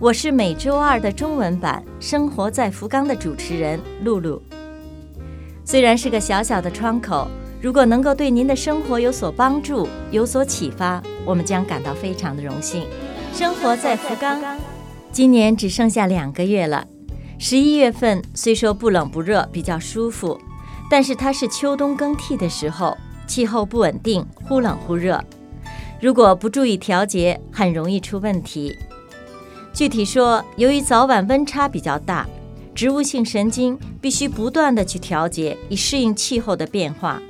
我是每周二的中文版《生活在福冈》的主持人露露。虽然是个小小的窗口，如果能够对您的生活有所帮助、有所启发，我们将感到非常的荣幸。生活在福冈，今年只剩下两个月了。十一月份虽说不冷不热，比较舒服，但是它是秋冬更替的时候，气候不稳定，忽冷忽热。如果不注意调节，很容易出问题。具体说，由于早晚温差比较大，植物性神经必须不断的去调节，以适应气候的变化。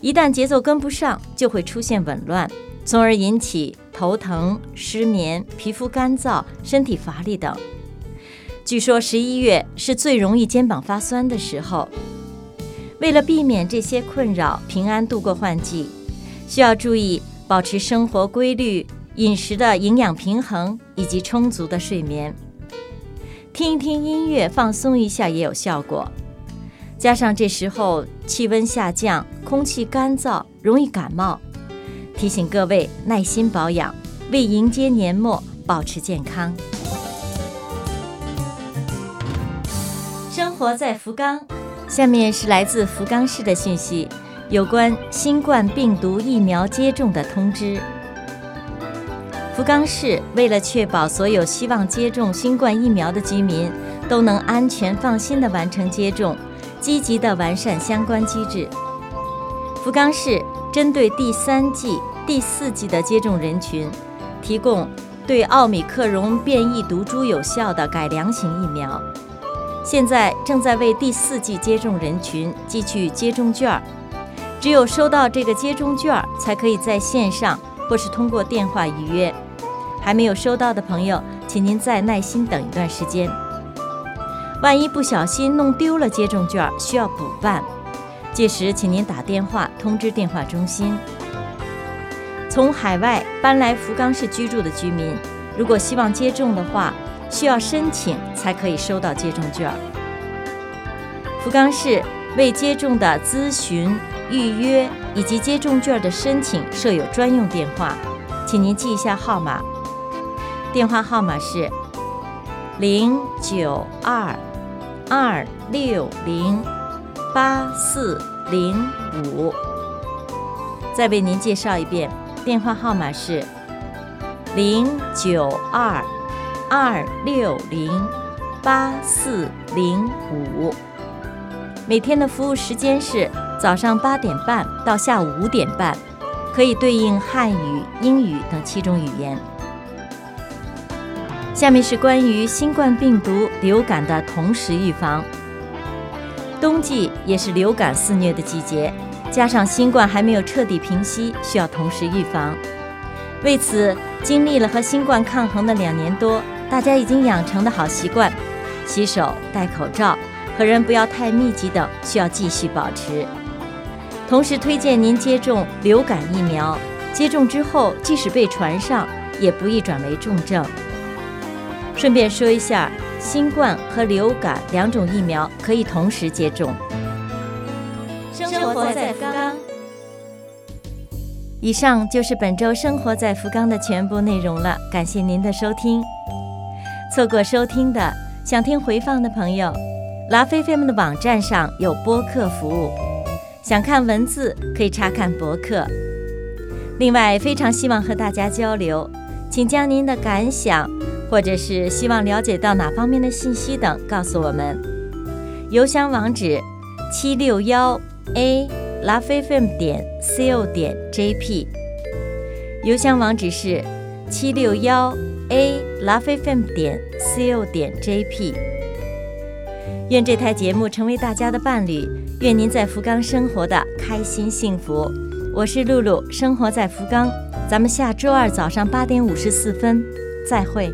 一旦节奏跟不上，就会出现紊乱，从而引起头疼、失眠、皮肤干燥、身体乏力等。据说十一月是最容易肩膀发酸的时候。为了避免这些困扰，平安度过换季，需要注意保持生活规律。饮食的营养平衡以及充足的睡眠，听一听音乐放松一下也有效果。加上这时候气温下降，空气干燥，容易感冒，提醒各位耐心保养，为迎接年末保持健康。生活在福冈，下面是来自福冈市的讯息，有关新冠病毒疫苗接种的通知。福冈市为了确保所有希望接种新冠疫苗的居民都能安全放心地完成接种，积极地完善相关机制。福冈市针对第三季、第四季的接种人群，提供对奥米克戎变异毒株有效的改良型疫苗。现在正在为第四季接种人群寄去接种券儿，只有收到这个接种券儿，才可以在线上。或是通过电话预约，还没有收到的朋友，请您再耐心等一段时间。万一不小心弄丢了接种券，需要补办，届时请您打电话通知电话中心。从海外搬来福冈市居住的居民，如果希望接种的话，需要申请才可以收到接种券。福冈市未接种的咨询。预约以及接种券的申请设有专用电话，请您记一下号码。电话号码是零九二二六零八四零五。再为您介绍一遍，电话号码是零九二二六零八四零五。每天的服务时间是。早上八点半到下午五点半，可以对应汉语、英语等七种语言。下面是关于新冠病毒、流感的同时预防。冬季也是流感肆虐的季节，加上新冠还没有彻底平息，需要同时预防。为此，经历了和新冠抗衡的两年多，大家已经养成的好习惯，洗手、戴口罩、和人不要太密集等，需要继续保持。同时推荐您接种流感疫苗，接种之后即使被传上，也不易转为重症。顺便说一下，新冠和流感两种疫苗可以同时接种。生活在福冈。以上就是本周生活在福冈的全部内容了，感谢您的收听。错过收听的，想听回放的朋友，拉菲菲们的网站上有播客服务。想看文字，可以查看博客。另外，非常希望和大家交流，请将您的感想，或者是希望了解到哪方面的信息等告诉我们。邮箱网址：七六幺 a lovefm 点 co 点 jp。邮箱网址是七六幺 a lovefm 点 co 点 jp。愿这台节目成为大家的伴侣。愿您在福冈生活的开心幸福。我是露露，生活在福冈。咱们下周二早上八点五十四分再会。